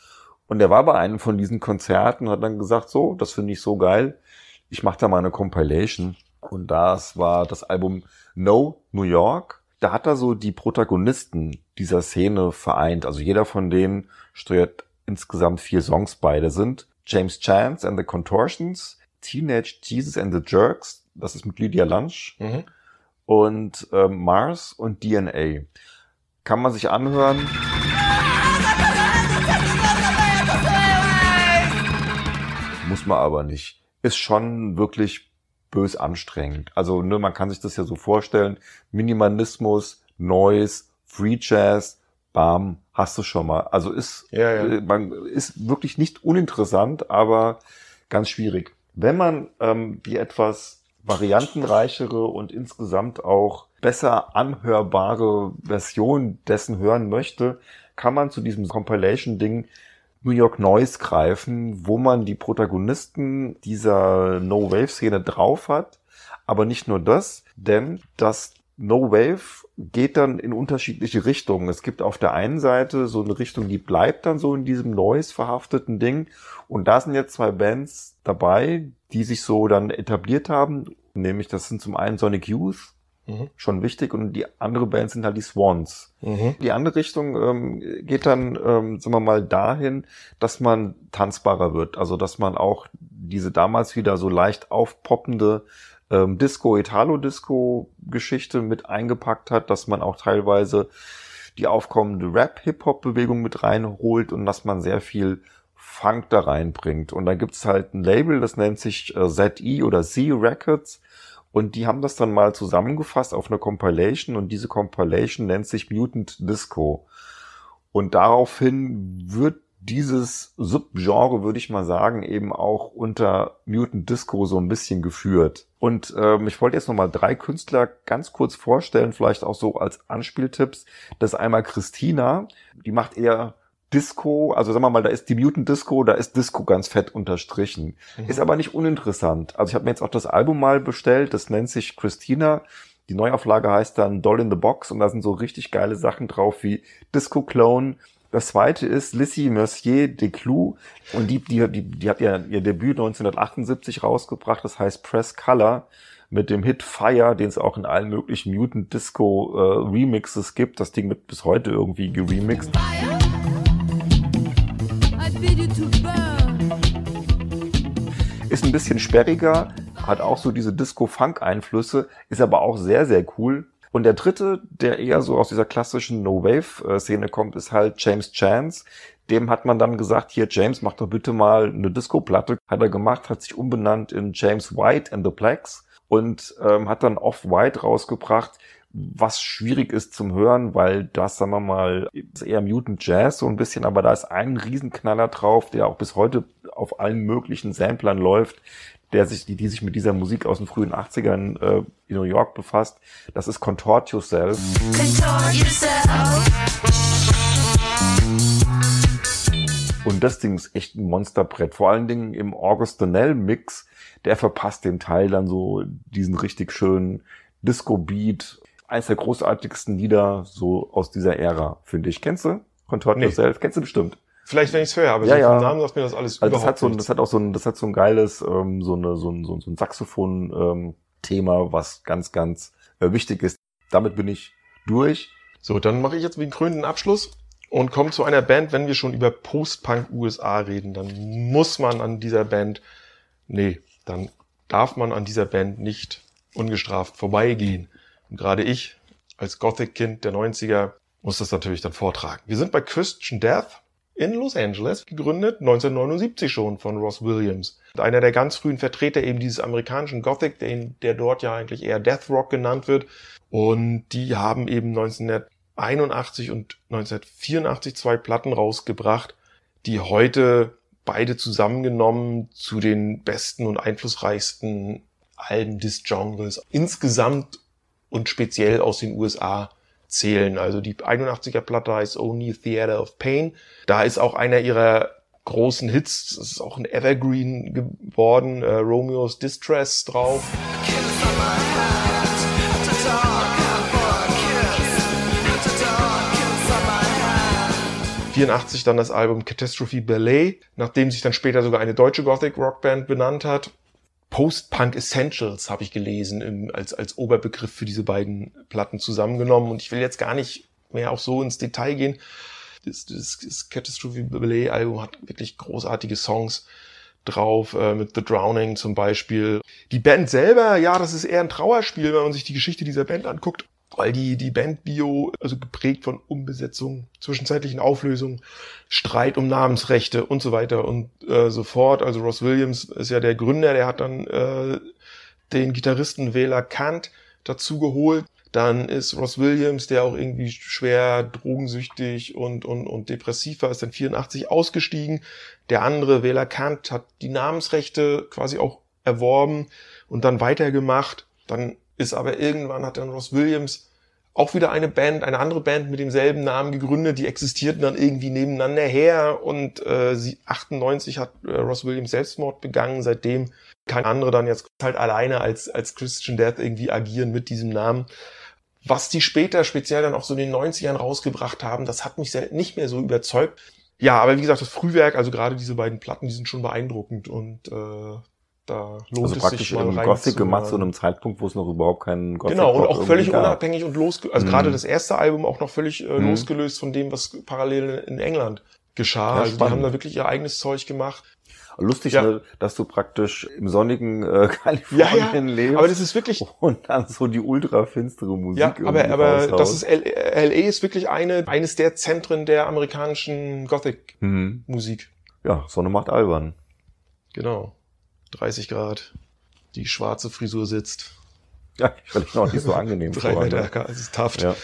Und er war bei einem von diesen Konzerten und hat dann gesagt, so, das finde ich so geil. Ich mache da mal eine Compilation. Und das war das Album No New York. Da hat er so die Protagonisten dieser Szene vereint. Also jeder von denen steuert insgesamt vier Songs bei. Das sind James Chance and the Contortions, Teenage Jesus and the Jerks, das ist mit Lydia Lunch, Mhm. und ähm, Mars und DNA. Kann man sich anhören. Muss man aber nicht. Ist schon wirklich bös anstrengend. Also ne, man kann sich das ja so vorstellen. Minimalismus, Noise, Free Jazz, bam, hast du schon mal. Also ist, Ja, ja. äh, man ist wirklich nicht uninteressant, aber ganz schwierig. Wenn man ähm, die etwas variantenreichere und insgesamt auch besser anhörbare Version dessen hören möchte, kann man zu diesem Compilation-Ding New York Noise greifen, wo man die Protagonisten dieser No-Wave-Szene drauf hat. Aber nicht nur das, denn das No-Wave geht dann in unterschiedliche Richtungen. Es gibt auf der einen Seite so eine Richtung, die bleibt dann so in diesem Noise-verhafteten Ding. Und da sind jetzt zwei Bands dabei, die sich so dann etabliert haben. Nämlich das sind zum einen Sonic Youth, Mhm. schon wichtig, und die andere Band sind halt die Swans. Mhm. Die andere Richtung ähm, geht dann, ähm, sagen wir mal, dahin, dass man tanzbarer wird. Also dass man auch diese damals wieder so leicht aufpoppende ähm, Disco, Italo-Disco-Geschichte mit eingepackt hat, dass man auch teilweise die aufkommende Rap-Hip-Hop-Bewegung mit reinholt und dass man sehr viel Funk da reinbringt. Und da gibt's halt ein Label, das nennt sich äh, ZE oder Z Records. Und die haben das dann mal zusammengefasst auf eine Compilation und diese Compilation nennt sich Mutant Disco. Und daraufhin wird dieses Subgenre, würde ich mal sagen, eben auch unter Mutant Disco so ein bisschen geführt. Und ähm, ich wollte jetzt nochmal drei Künstler ganz kurz vorstellen, vielleicht auch so als Anspieltipps. Das ist einmal Christina, die macht eher Disco, also sagen wir mal, da ist die Mutant Disco, da ist Disco ganz fett unterstrichen. Ist aber nicht uninteressant. Also ich habe mir jetzt auch das Album mal bestellt, das nennt sich Christina. Die Neuauflage heißt dann Doll in the Box und da sind so richtig geile Sachen drauf wie Disco Clone. Das zweite ist Lissy Mercier de Clou und die, die, die, die hat ja ihr Debüt 1978 rausgebracht, das heißt Press Color mit dem Hit Fire, den es auch in allen möglichen Mutant Disco äh, Remixes gibt. Das Ding wird bis heute irgendwie geremixed. I ein bisschen sperriger, hat auch so diese Disco-Funk-Einflüsse, ist aber auch sehr, sehr cool. Und der dritte, der eher so aus dieser klassischen No-Wave-Szene kommt, ist halt James Chance. Dem hat man dann gesagt, hier James, mach doch bitte mal eine Disco-Platte. Hat er gemacht, hat sich umbenannt in James White and the Blacks und ähm, hat dann Off-White rausgebracht, was schwierig ist zum Hören, weil das, sagen wir mal, ist eher Mutant Jazz so ein bisschen, aber da ist ein Riesenknaller drauf, der auch bis heute auf allen möglichen Samplern läuft, der sich, die, die sich mit dieser Musik aus den frühen 80ern äh, in New York befasst. Das ist Contort Yourself. Und das Ding ist echt ein Monsterbrett. Vor allen Dingen im August Donnell Mix, der verpasst dem Teil dann so diesen richtig schönen Disco-Beat. Eines der großartigsten Lieder so aus dieser Ära, finde ich. Kennst du? Contort Nee. Yourself? Kennst du bestimmt. Vielleicht, wenn ich es höre, aber Ja, so ja. vom Namen sagt mir das alles Also das überhaupt hat so, ein- das hat auch so ein, das hat so ein geiles, ähm, so eine, so ein, so ein, so ein Saxophon-Thema, was ganz, ganz äh, wichtig ist. Damit bin ich durch. So, dann mache ich jetzt den krönenden Abschluss und komme zu einer Band, wenn wir schon über Post-Punk USA reden, dann muss man an dieser Band, nee, dann darf man an dieser Band nicht ungestraft vorbeigehen. Und gerade ich, als Gothic-Kind der 90er, muss das natürlich dann vortragen. Wir sind bei Christian Death in Los Angeles, gegründet 1979 schon von Ross Williams. Einer der ganz frühen Vertreter eben dieses amerikanischen Gothic, der, der dort ja eigentlich eher Death Rock genannt wird. Und die haben eben 1981 und 1984 zwei Platten rausgebracht, die heute beide zusammengenommen zu den besten und einflussreichsten Alben des Genres insgesamt und speziell aus den USA zählen. Also die 81er Platte heißt Only Theater of Pain. Da ist auch einer ihrer großen Hits, das ist auch ein Evergreen geworden, äh, Romeo's Distress drauf. 84 dann das Album Catastrophe Ballet, nachdem sich dann später sogar eine deutsche Gothic Rockband benannt hat. Post-Punk Essentials habe ich gelesen im, als, als Oberbegriff für diese beiden Platten zusammengenommen. Und ich will jetzt gar nicht mehr auch so ins Detail gehen. Das, das, das Catastrophe Ballet Album hat wirklich großartige Songs drauf, äh, mit The Drowning zum Beispiel. Die Band selber, ja, das ist eher ein Trauerspiel, wenn man sich die Geschichte dieser Band anguckt, weil die, die Bandbio, also geprägt von Umbesetzung, zwischenzeitlichen Auflösungen, Streit um Namensrechte und so weiter und äh, so fort. Also Ross Williams ist ja der Gründer, der hat dann äh, den Gitarristen Wähler Kant dazu geholt. Dann ist Ross Williams, der auch irgendwie schwer drogensüchtig und, und, und depressiv war, ist dann 84 ausgestiegen. Der andere, Wähler Kant, hat die Namensrechte quasi auch erworben und dann weitergemacht. Dann ist aber irgendwann hat dann Ross Williams auch wieder eine Band, eine andere Band mit demselben Namen gegründet, die existierten dann irgendwie nebeneinander her und äh, sie 98 hat äh, Ross Williams Selbstmord begangen, seitdem kein andere dann jetzt halt alleine als als Christian Death irgendwie agieren mit diesem Namen. Was die später speziell dann auch so in den 90ern rausgebracht haben, das hat mich nicht mehr so überzeugt. Ja, aber wie gesagt, das Frühwerk, also gerade diese beiden Platten, die sind schon beeindruckend und äh, da lohnt Also es praktisch sich mal im rein Gothic gemacht zu einem Zeitpunkt, wo es noch überhaupt keinen Gothic Genau, und auch völlig gab. unabhängig und losgelöst, also Mhm. gerade das erste Album auch noch völlig äh, Mhm. losgelöst von dem, was parallel in England geschah. Ja, also die haben da wirklich ihr eigenes Zeug gemacht. Lustig, Ja. ne, dass du praktisch im sonnigen äh, Kalifornien lebst aber das ist wirklich, und dann so die ultra finstere Musik ja, aber, aber das ist LA ist wirklich eine, eines der Zentren der amerikanischen Gothic-Musik. Mhm. Ja, Sonne macht albern. Genau. 30 Grad. Die schwarze Frisur sitzt. Ja, ich stelle mich noch nicht so angenehm Drei vor. Meter Ne? ärger als es Taft. Ja.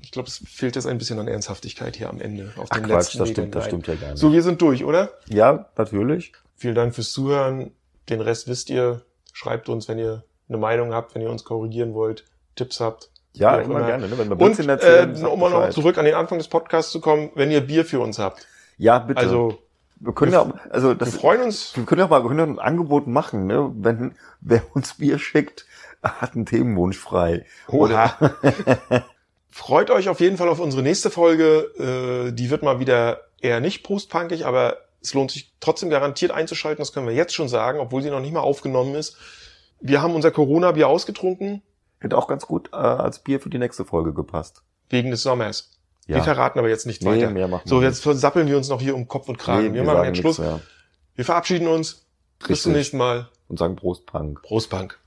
Ich glaube, es fehlt jetzt ein bisschen an Ernsthaftigkeit hier am Ende. Auf Ach den Quatsch, letzten das stimmt, das stimmt ja gar nicht. So, wir sind durch, oder? Ja, natürlich. Vielen Dank fürs Zuhören. Den Rest wisst ihr. Schreibt uns, wenn ihr eine Meinung habt, wenn ihr uns korrigieren wollt, Tipps habt. Ja, immer immer. gerne. Ne? Wenn wir Und Blödsinn äh, erzählen, sagt um mal noch zurück an den Anfang des Podcasts zu kommen, wenn ihr Bier für uns habt. Ja, bitte. Also, wir können wir- ja, also wir das, freuen uns. wir können ja mal, wir können ja ein Angebot machen, ne? Wenn wer uns Bier schickt, hat einen Themenwunsch frei. Oha. Freut euch auf jeden Fall auf unsere nächste Folge. Äh, die wird mal wieder eher nicht postpunkig, aber es lohnt sich trotzdem garantiert einzuschalten. Das können wir jetzt schon sagen, obwohl sie noch nicht mal aufgenommen ist. Wir haben unser Corona-Bier ausgetrunken Hätte auch ganz gut äh, als Bier für die nächste Folge gepasst. wegen des Sommers. Ja. Wir verraten aber jetzt nicht Nee, weiter. mehr machen wir so, jetzt versappeln wir uns noch hier um Kopf und Kragen. Nee, wir, machen sagen jetzt Schluss. nichts. Wir verabschieden uns. Bis zum nächsten Mal. Und sagen Prost Punk. Prost, Punk.